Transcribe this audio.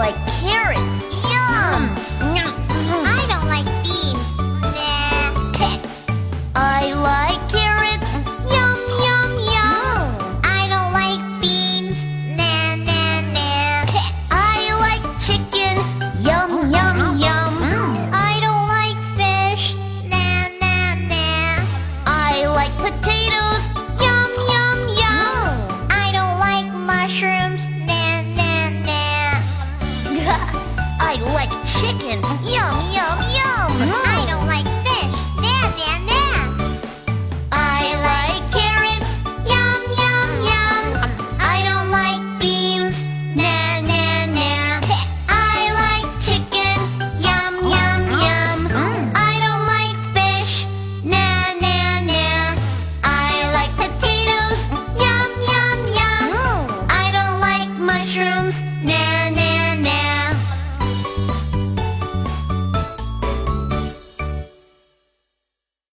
like carrots. Yum! Mm. Mm. I don't like beans. Nah. I like carrots. Yum, yum, yum. Mm. I don't like beans. Nah, nah, nah. I like chicken. Yum, yum, yum. I don't like fish. Nah, nah, nah. I like potatoes. Like chicken. Yum, yum, yum. I don't like fish. Nah, nah, nah. I like carrots. Yum, yum, yum. I don't like beans. Nah, nah, nah. I like chicken. Yum, yum, yum. Mm. I don't like fish. Nah, nah, nah. I like potatoes. Yum, yum, yum. Mm. I don't like mushrooms. Nah,